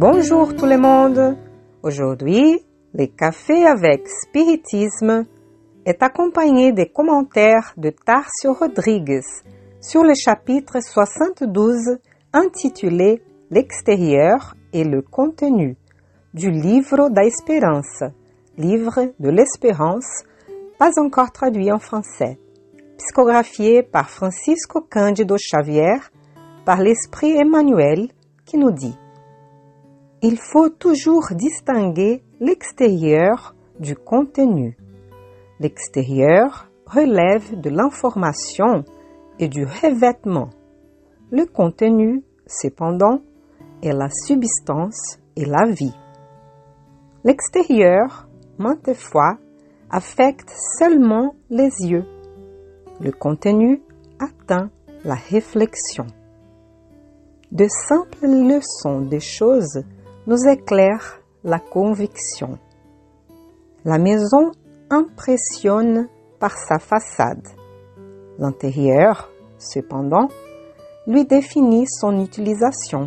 Bonjour tout le monde. Aujourd'hui, le café avec spiritisme est accompagné des commentaires de Tarcio Rodrigues sur le chapitre 72 intitulé L'extérieur et le contenu du livre da Esperança, livre de l'espérance, pas encore traduit en français, psychographié par Francisco Cândido Xavier, par l'esprit Emmanuel, qui nous dit Il faut toujours distinguer l'extérieur du contenu. L'extérieur relève de l'information et du revêtement. Le contenu, cependant, est la substance et la vie. L'extérieur, maintes fois, affecte seulement les yeux. Le contenu atteint la réflexion. De simples leçons des choses nous éclairent la conviction. La maison impressionne par sa façade. L'intérieur, cependant, lui définit son utilisation.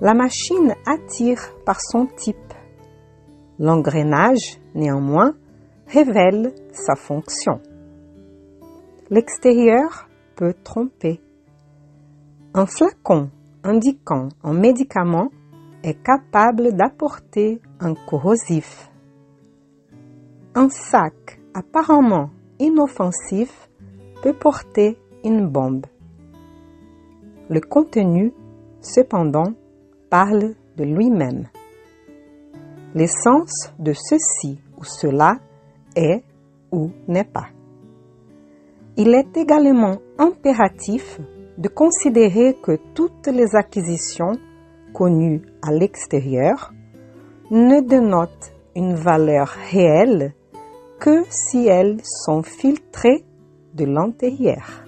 La machine attire par son type. L'engrenage, néanmoins, révèle sa fonction. L'extérieur peut tromper. Un flacon indiquant un médicament est capable d'apporter un corrosif. Un sac apparemment inoffensif peut porter une bombe. Le contenu, cependant, parle de lui-même. L'essence de ceci ou cela est ou n'est pas. Il est également impératif de considérer que toutes les acquisitions connues à l'extérieur ne dénotent une valeur réelle que si elles sont filtrées de l'intérieur.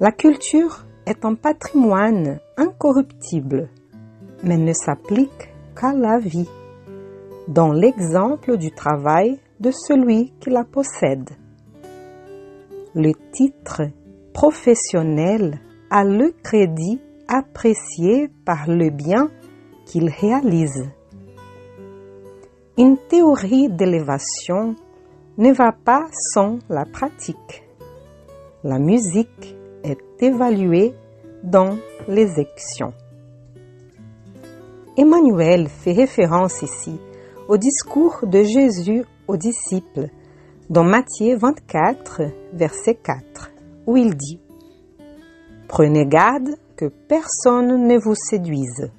La culture est un patrimoine incorruptible, mais ne s'applique qu'à la vie, dans l'exemple du travail de celui qui la possède. Le titre professionnel le crédit apprécié par le bien qu'il réalise. Une théorie d'élévation ne va pas sans la pratique. La musique est évaluée dans les actions. Emmanuel fait référence ici au discours de Jésus aux disciples dans Matthieu 24, verset 4, où il dit Prenez garde que personne ne vous séduise.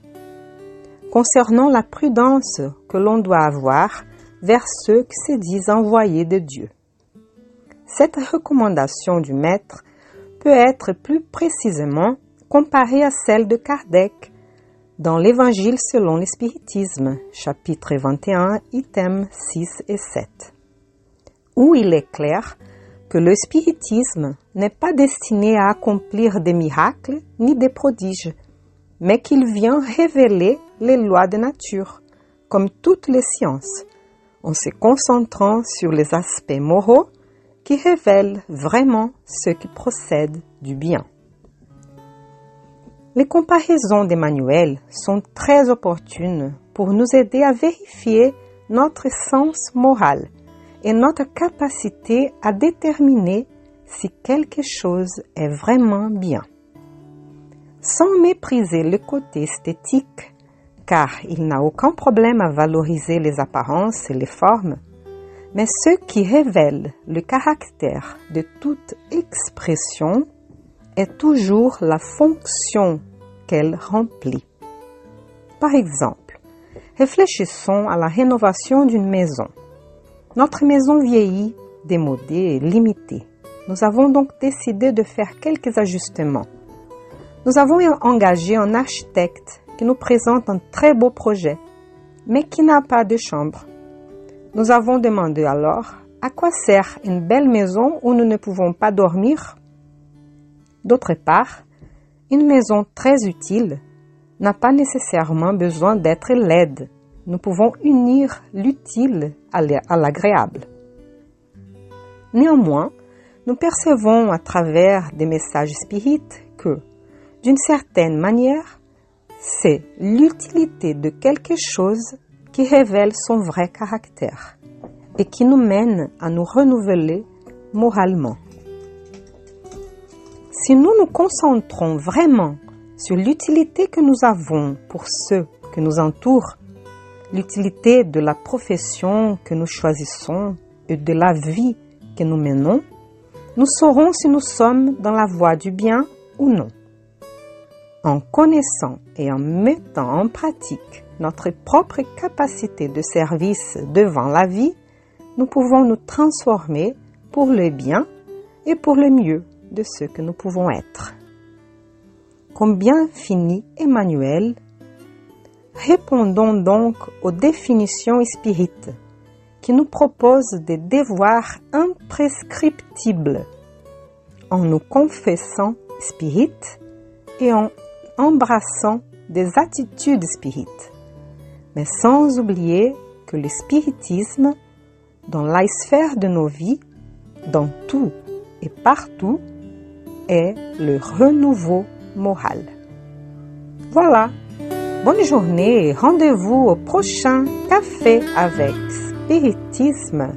Concernant la prudence que l'on doit avoir vers ceux qui se disent envoyés de Dieu. Cette recommandation du Maître peut être plus précisément comparée à celle de Kardec dans l'Évangile selon l'Espiritisme, chapitre 21, items 6 et 7, où il est clair que le spiritisme n'est pas destiné à accomplir des miracles ni des prodiges, mais qu'il vient révéler les lois de nature, comme toutes les sciences, en se concentrant sur les aspects moraux qui révèlent vraiment ce qui procède du bien. Les comparaisons d'Emmanuel sont très opportunes pour nous aider à vérifier notre sens moral et notre capacité à déterminer si quelque chose est vraiment bien. Sans mépriser le côté esthétique, car il n'a aucun problème à valoriser les apparences et les formes, mais ce qui révèle le caractère de toute expression est toujours la fonction qu'elle remplit. Par exemple, réfléchissons à la rénovation d'une maison. Notre maison vieillit, démodée et limitée. Nous avons donc décidé de faire quelques ajustements. Nous avons engagé un architecte qui nous présente un très beau projet, mais qui n'a pas de chambre. Nous avons demandé alors à quoi sert une belle maison où nous ne pouvons pas dormir? D'autre part, une maison très utile n'a pas nécessairement besoin d'être laide. Nous pouvons unir l'utile à l'agréable. Néanmoins, nous percevons à travers des messages spirites que D'une certaine manière, c'est l'utilité de quelque chose qui révèle son vrai caractère et qui nous mène à nous renouveler moralement. Si nous nous concentrons vraiment sur l'utilité que nous avons pour ceux qui nous entourent, l'utilité de la profession que nous choisissons et de la vie que nous menons, nous saurons si nous sommes dans la voie du bien ou non. En connaissant et en mettant en pratique notre propre capacité de service devant la vie, nous pouvons nous transformer pour le bien et pour le mieux de ce que nous pouvons être. Combien finit Emmanuel Répondons donc aux définitions spirites qui nous proposent des devoirs imprescriptibles en nous confessant spirites et en embrassant des attitudes spirites, mais sans oublier que le spiritisme, dans la sphère de nos vies, dans tout et partout, est le renouveau moral. Voilà. Bonne journée rendez-vous au prochain café avec spiritisme.